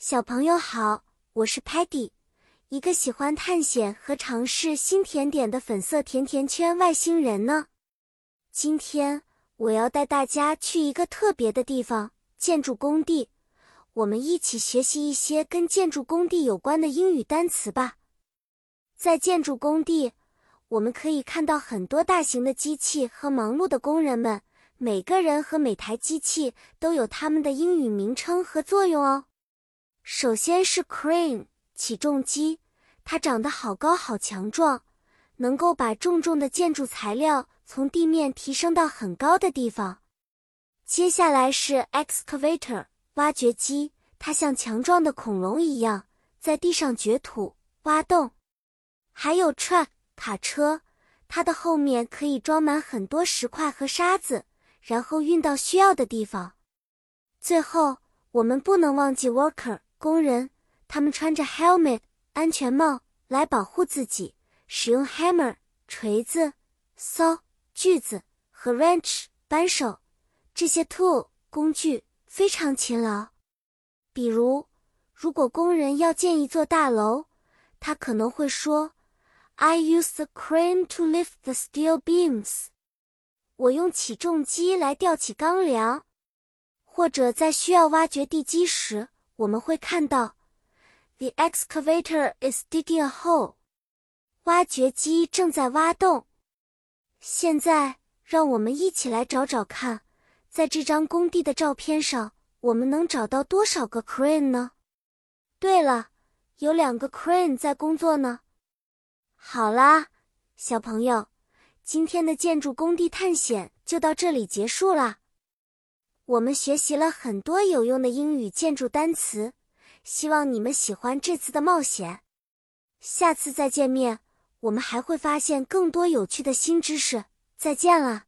小朋友好，我是 Patty，一个喜欢探险和尝试新甜点的粉色甜甜圈外星人呢。今天我要带大家去一个特别的地方——建筑工地。我们一起学习一些跟建筑工地有关的英语单词吧。在建筑工地，我们可以看到很多大型的机器和忙碌的工人们。每个人和每台机器都有他们的英语名称和作用哦。首先是 crane 起重机，它长得好高好强壮，能够把重重的建筑材料从地面提升到很高的地方。接下来是 excavator 挖掘机，它像强壮的恐龙一样在地上掘土挖洞。还有 truck 卡车，它的后面可以装满很多石块和沙子，然后运到需要的地方。最后，我们不能忘记 worker。工人，他们穿着 helmet 安全帽来保护自己，使用 hammer 锤子、saw 锯子和 wrench 扳手这些 tool 工具非常勤劳。比如，如果工人要建一座大楼，他可能会说：“I use the crane to lift the steel beams。”我用起重机来吊起钢梁。或者在需要挖掘地基时。我们会看到，the excavator is digging a hole，挖掘机正在挖洞。现在，让我们一起来找找看，在这张工地的照片上，我们能找到多少个 crane 呢？对了，有两个 crane 在工作呢。好啦，小朋友，今天的建筑工地探险就到这里结束啦。我们学习了很多有用的英语建筑单词，希望你们喜欢这次的冒险。下次再见面，我们还会发现更多有趣的新知识。再见了。